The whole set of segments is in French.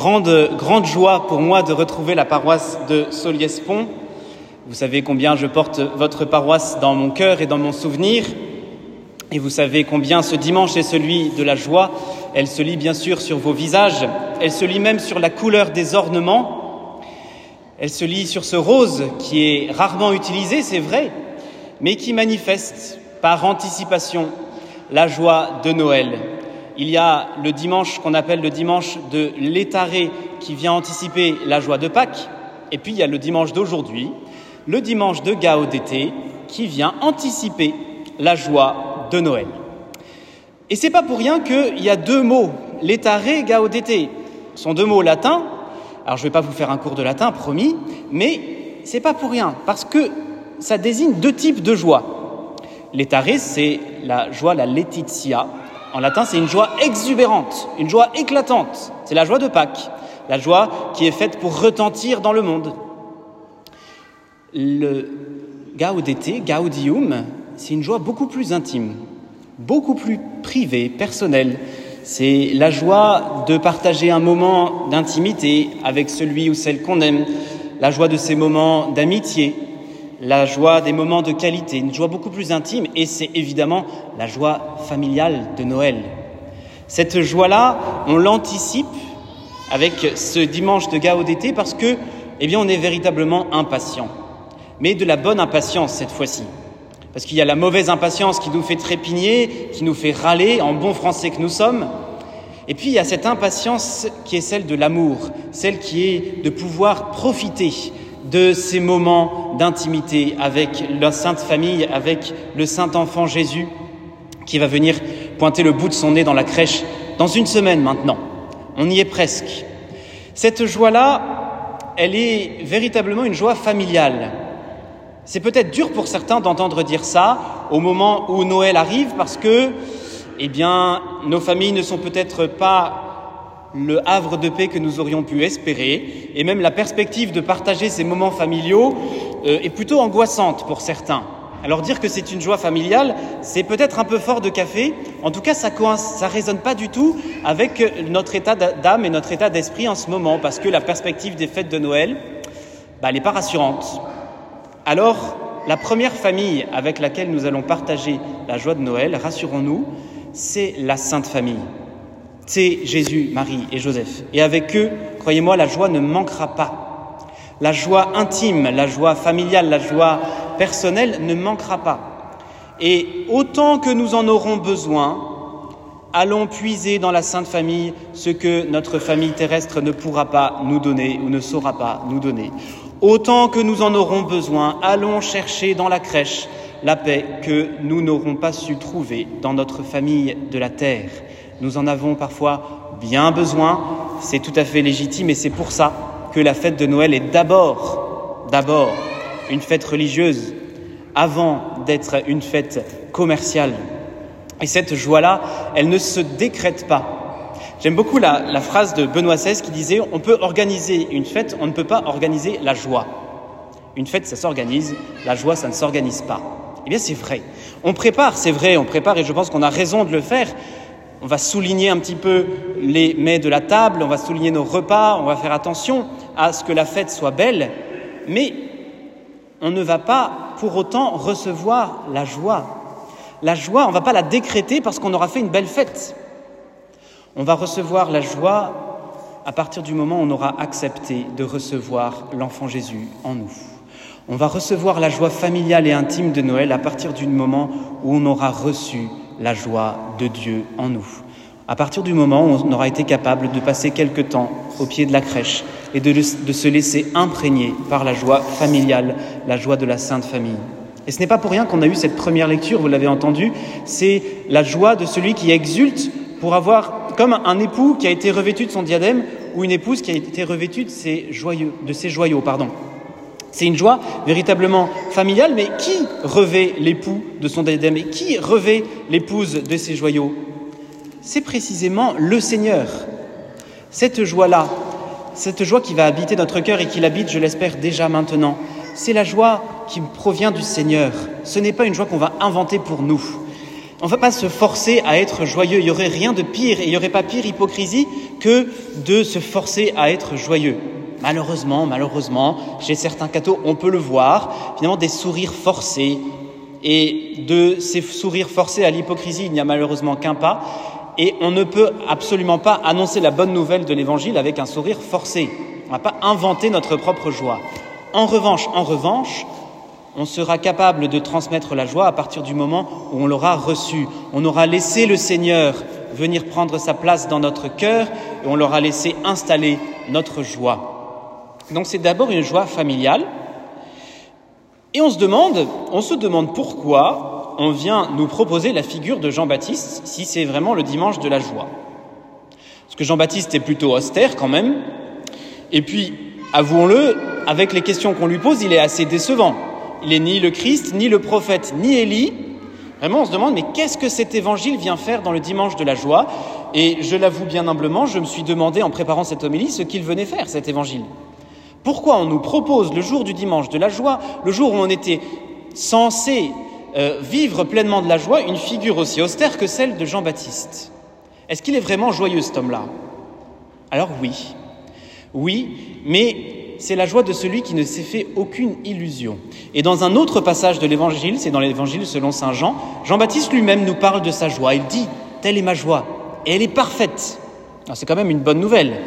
Grande, joie pour moi de retrouver la paroisse de Soliespont. Vous savez combien je porte votre paroisse dans mon cœur et dans mon souvenir. Et vous savez combien ce dimanche est celui de la joie. Elle se lit bien sûr sur vos visages. Elle se lit même sur la couleur des ornements. Elle se lit sur ce rose qui est rarement utilisé, c'est vrai, mais qui manifeste par anticipation la joie de Noël. Il y a le dimanche qu'on appelle le dimanche de l'étaré qui vient anticiper la joie de Pâques. Et puis il y a le dimanche d'aujourd'hui, le dimanche de Gaudété qui vient anticiper la joie de Noël. Et c'est pas pour rien qu'il y a deux mots, l'étaré, Gaudété. Ce sont deux mots latins. Alors je vais pas vous faire un cours de latin, promis, mais c'est pas pour rien, parce que ça désigne deux types de joie. L'étaré, c'est la joie, la letizia, en latin, c'est une joie exubérante, une joie éclatante. C'est la joie de Pâques, la joie qui est faite pour retentir dans le monde. Le gaudete, gaudium, c'est une joie beaucoup plus intime, beaucoup plus privée, personnelle. C'est la joie de partager un moment d'intimité avec celui ou celle qu'on aime, la joie de ces moments d'amitié, la joie des moments de qualité, une joie beaucoup plus intime, et c'est évidemment la joie familiale de Noël. Cette joie-là, on l'anticipe avec ce dimanche de Gaudété parce que, eh bien, on est véritablement impatient. Mais de la bonne impatience cette fois-ci. Parce qu'il y a la mauvaise impatience qui nous fait trépigner, qui nous fait râler, en bon français que nous sommes. Et puis il y a cette impatience qui est celle de l'amour, celle qui est de pouvoir profiter de ces moments d'intimité avec la Sainte Famille, avec le Saint Enfant Jésus, qui va venir pointer le bout de son nez dans la crèche dans une semaine maintenant. On y est presque. Cette joie-là, elle est véritablement une joie familiale. C'est peut-être dur pour certains d'entendre dire ça au moment où Noël arrive parce que, eh bien, nos familles ne sont peut-être pas le havre de paix que nous aurions pu espérer, et même la perspective de partager ces moments familiaux euh, est plutôt angoissante pour certains. Alors dire que c'est une joie familiale, c'est peut-être un peu fort de café. En tout cas, ça ne résonne pas du tout avec notre état d'âme et notre état d'esprit en ce moment, parce que la perspective des fêtes de Noël, bah, elle n'est pas rassurante. Alors, la première famille avec laquelle nous allons partager la joie de Noël, rassurons-nous, c'est la Sainte Famille c'est Jésus, Marie et Joseph. Et avec eux, croyez-moi, la joie ne manquera pas. La joie intime, la joie familiale, la joie personnelle ne manquera pas. Et autant que nous en aurons besoin, allons puiser dans la Sainte Famille ce que notre famille terrestre ne pourra pas nous donner ou ne saura pas nous donner. Autant que nous en aurons besoin, allons chercher dans la crèche la paix que nous n'aurons pas su trouver dans notre famille de la terre. Nous en avons parfois bien besoin, c'est tout à fait légitime et c'est pour ça que la fête de Noël est d'abord, d'abord une fête religieuse avant d'être une fête commerciale. Et cette joie-là, elle ne se décrète pas. J'aime beaucoup la, phrase de Benoît XVI qui disait On peut organiser une fête, on ne peut pas organiser la joie. Une fête, ça s'organise, la joie, ça ne s'organise pas. Eh bien, c'est vrai. On prépare, c'est vrai, on prépare et je pense qu'on a raison de le faire on va souligner un petit peu les mets de la table, on va souligner nos repas, on va faire attention à ce que la fête soit belle, mais on ne va pas pour autant recevoir la joie. La joie, on ne va pas la décréter parce qu'on aura fait une belle fête. On va recevoir la joie à partir du moment où on aura accepté de recevoir l'enfant Jésus en nous. On va recevoir la joie familiale et intime de Noël à partir du moment où on aura reçu la joie de Dieu en nous. À partir du moment où on aura été capable de passer quelque temps au pied de la crèche et de, se laisser imprégner par la joie familiale, la joie de la Sainte Famille. Et ce n'est pas pour rien qu'on a eu cette première lecture, vous l'avez entendu, c'est la joie de celui qui exulte pour avoir, comme un époux qui a été revêtu de son diadème, ou une épouse qui a été revêtue de ses, de ses joyaux. Pardon. C'est une joie véritablement familiale, mais qui revêt l'époux de son diadème et qui revêt l'épouse de ses joyaux? C'est précisément le Seigneur. Cette joie-là, cette joie qui va habiter notre cœur et qui l'habite, je l'espère déjà maintenant, c'est la joie qui provient du Seigneur. Ce n'est pas une joie qu'on va inventer pour nous. On ne va pas se forcer à être joyeux. Il n'y aurait rien de pire et il n'y aurait pas pire hypocrisie que de se forcer à être joyeux. Malheureusement, malheureusement, chez certains cathos, on peut le voir, finalement des sourires forcés. Et de ces sourires forcés à l'hypocrisie, il n'y a malheureusement qu'un pas. Et on ne peut absolument pas annoncer la bonne nouvelle de l'évangile avec un sourire forcé. On ne va pas inventer notre propre joie. En revanche, en revanche, on sera capable de transmettre la joie à partir du moment où on l'aura reçue. On aura laissé le Seigneur venir prendre sa place dans notre cœur et on l'aura laissé installer notre joie. Donc c'est d'abord une joie familiale. Et on se demande, on se demande pourquoi on vient nous proposer la figure de Jean-Baptiste si c'est vraiment le dimanche de la joie. Parce que Jean-Baptiste est plutôt austère quand même. Et puis, avouons-le, avec les questions qu'on lui pose, il est assez décevant. Il n'est ni le Christ, ni le prophète, ni Élie. Vraiment, on se demande, mais qu'est-ce que cet évangile vient faire dans le dimanche de la joie? Et je l'avoue bien humblement, je me suis demandé en préparant cette homélie ce qu'il venait faire, cet évangile. Pourquoi on nous propose le jour du dimanche de la joie, le jour où on était censé euh, vivre pleinement de la joie, une figure aussi austère que celle de Jean-Baptiste? Est-ce qu'il est vraiment joyeux cet homme-là? Alors oui. Oui, mais c'est la joie de celui qui ne s'est fait aucune illusion. Et dans un autre passage de l'Évangile, c'est dans l'Évangile selon Saint Jean, Jean-Baptiste lui-même nous parle de sa joie. Il dit, telle est ma joie, et elle est parfaite. C'est quand même une bonne nouvelle.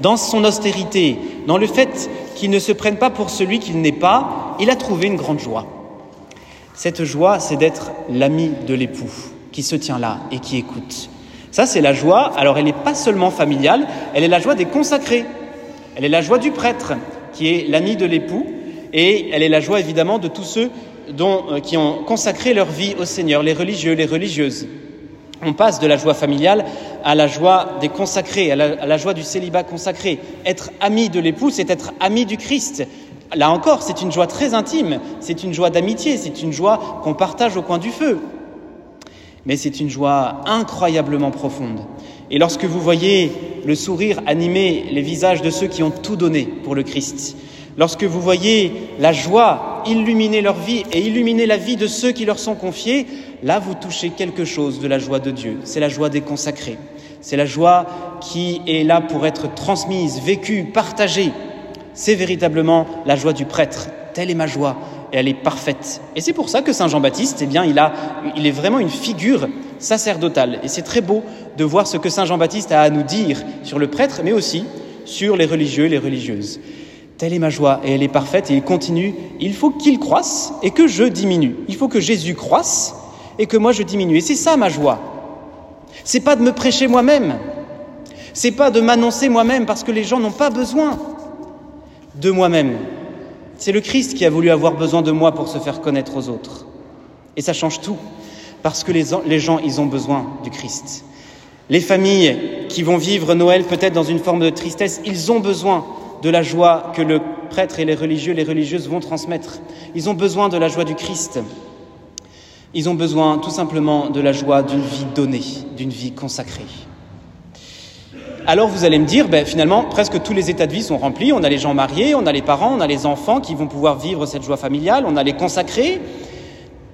Dans son austérité, dans le fait qu'il ne se prenne pas pour celui qu'il n'est pas, il a trouvé une grande joie. Cette joie, c'est d'être l'ami de l'époux, qui se tient là et qui écoute. Ça, c'est la joie. Alors, elle n'est pas seulement familiale, elle est la joie des consacrés. Elle est la joie du prêtre, qui est l'ami de l'époux, et elle est la joie évidemment de tous ceux euh, qui ont consacré leur vie au Seigneur, les religieux, les religieuses. On passe de la joie familiale à la joie des consacrés, à la, joie du célibat consacré. Être ami de l'époux, c'est être ami du Christ. Là encore, c'est une joie très intime, c'est une joie d'amitié, c'est une joie qu'on partage au coin du feu. Mais c'est une joie incroyablement profonde. Et lorsque vous voyez le sourire animer les visages de ceux qui ont tout donné pour le Christ, lorsque vous voyez la joie illuminer leur vie et illuminer la vie de ceux qui leur sont confiés, là vous touchez quelque chose de la joie de Dieu. C'est la joie des consacrés. C'est la joie qui est là pour être transmise, vécue, partagée. C'est véritablement la joie du prêtre. Telle est ma joie et elle est parfaite. Et c'est pour ça que Saint Jean-Baptiste, eh bien, il, a, il est vraiment une figure sacerdotale. Et c'est très beau de voir ce que Saint Jean-Baptiste a à nous dire sur le prêtre, mais aussi sur les religieux et les religieuses. Telle est ma joie et elle est parfaite et il continue. Il faut qu'il croisse et que je diminue. Il faut que Jésus croisse et que moi je diminue. Et c'est ça ma joie. C'est pas de me prêcher moi-même. C'est pas de m'annoncer moi-même parce que les gens n'ont pas besoin de moi-même. C'est le Christ qui a voulu avoir besoin de moi pour se faire connaître aux autres. Et ça change tout, parce que les, gens, ils ont besoin du Christ. Les familles qui vont vivre Noël peut-être dans une forme de tristesse, ils ont besoin de la joie que le prêtre et les religieux, les religieuses vont transmettre. Ils ont besoin de la joie du Christ. Ils ont besoin tout simplement de la joie d'une vie donnée, d'une vie consacrée alors vous allez me dire, ben, finalement, presque tous les états de vie sont remplis. On a les gens mariés, on a les parents, on a les enfants qui vont pouvoir vivre cette joie familiale, on a les consacrés.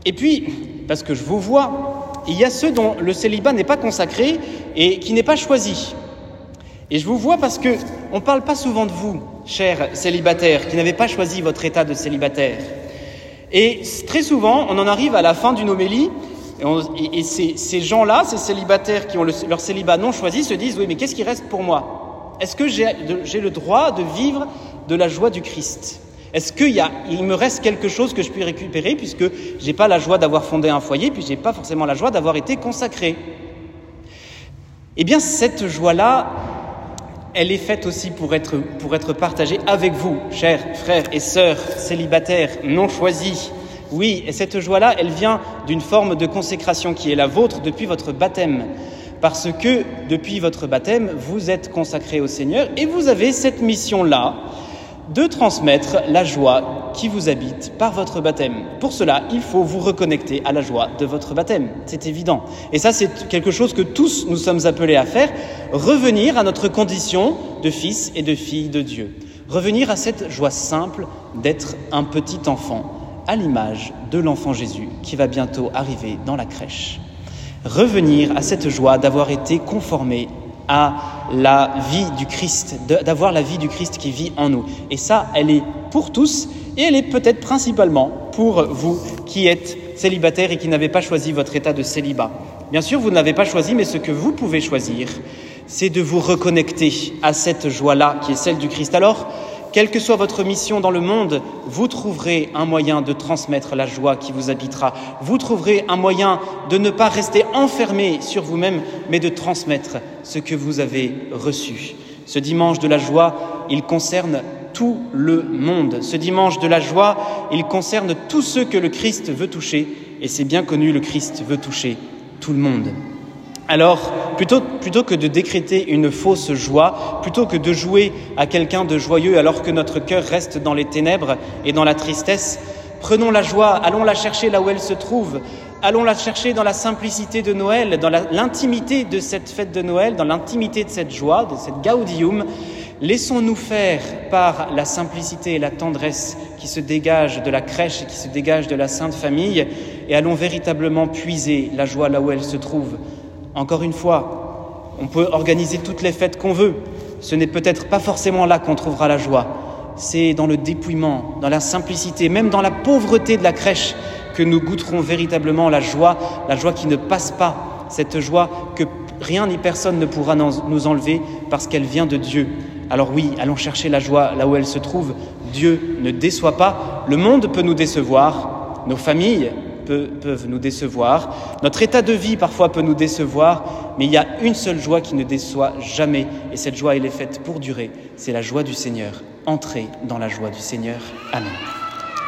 Et puis, parce que je vous vois, il y a ceux dont le célibat n'est pas consacré et qui n'est pas choisi. Et je vous vois parce que on ne parle pas souvent de vous, chers célibataires, qui n'avez pas choisi votre état de célibataire. Et très souvent, on en arrive à la fin d'une homélie et, ces, gens-là, ces célibataires qui ont leur célibat non choisi, se disent, oui, mais qu'est-ce qui reste pour moi? Est-ce que j'ai le droit de vivre de la joie du Christ? Est-ce qu'il il me reste quelque chose que je puis récupérer puisque je n'ai pas la joie d'avoir fondé un foyer, puis je n'ai pas forcément la joie d'avoir été consacré? Eh bien, cette joie-là, elle est faite aussi pour être, pour être partagée avec vous, chers frères et sœurs célibataires non choisis oui, et cette joie-là, elle vient d'une forme de consécration qui est la vôtre depuis votre baptême. Parce que depuis votre baptême, vous êtes consacré au Seigneur et vous avez cette mission-là de transmettre la joie qui vous habite par votre baptême. Pour cela, il faut vous reconnecter à la joie de votre baptême. C'est évident. Et ça, c'est quelque chose que tous nous sommes appelés à faire. Revenir à notre condition de fils et de fille de Dieu. Revenir à cette joie simple d'être un petit enfant à l'image de l'enfant Jésus qui va bientôt arriver dans la crèche. revenir à cette joie d'avoir été conformé à la vie du Christ, d'avoir la vie du Christ qui vit en nous. Et ça, elle est pour tous et elle est peut-être principalement pour vous qui êtes célibataire et qui n'avez pas choisi votre état de célibat. Bien sûr, vous ne l'avez pas choisi, mais ce que vous pouvez choisir, c'est de vous reconnecter à cette joie-là qui est celle du Christ. Alors, quelle que soit votre mission dans le monde, vous trouverez un moyen de transmettre la joie qui vous habitera. Vous trouverez un moyen de ne pas rester enfermé sur vous-même, mais de transmettre ce que vous avez reçu. Ce dimanche de la joie, il concerne tout le monde. Ce dimanche de la joie, il concerne tous ceux que le Christ veut toucher, et c'est bien connu, le Christ veut toucher tout le monde. Alors, plutôt, que de décréter une fausse joie, plutôt que de jouer à quelqu'un de joyeux alors que notre cœur reste dans les ténèbres et dans la tristesse, prenons la joie, allons la chercher là où elle se trouve, allons la chercher dans la simplicité de Noël, dans l'intimité de cette fête de Noël, dans l'intimité de cette joie, de cette gaudium. Laissons-nous faire par la simplicité et la tendresse qui se dégagent de la crèche et qui se dégagent de la Sainte Famille, et allons véritablement puiser la joie là où elle se trouve encore une fois, on peut organiser toutes les fêtes qu'on veut. Ce n'est peut-être pas forcément là qu'on trouvera la joie. C'est dans le dépouillement, dans la simplicité, même dans la pauvreté de la crèche que nous goûterons véritablement la joie, la joie qui ne passe pas, cette joie que rien ni personne ne pourra nous enlever parce qu'elle vient de Dieu. Alors oui, allons chercher la joie là où elle se trouve. Dieu ne déçoit pas, le monde peut nous décevoir, nos familles, peuvent nous décevoir. Notre état de vie parfois peut nous décevoir, mais il y a une seule joie qui ne déçoit jamais, et cette joie, elle est faite pour durer. C'est la joie du Seigneur. Entrez dans la joie du Seigneur. Amen.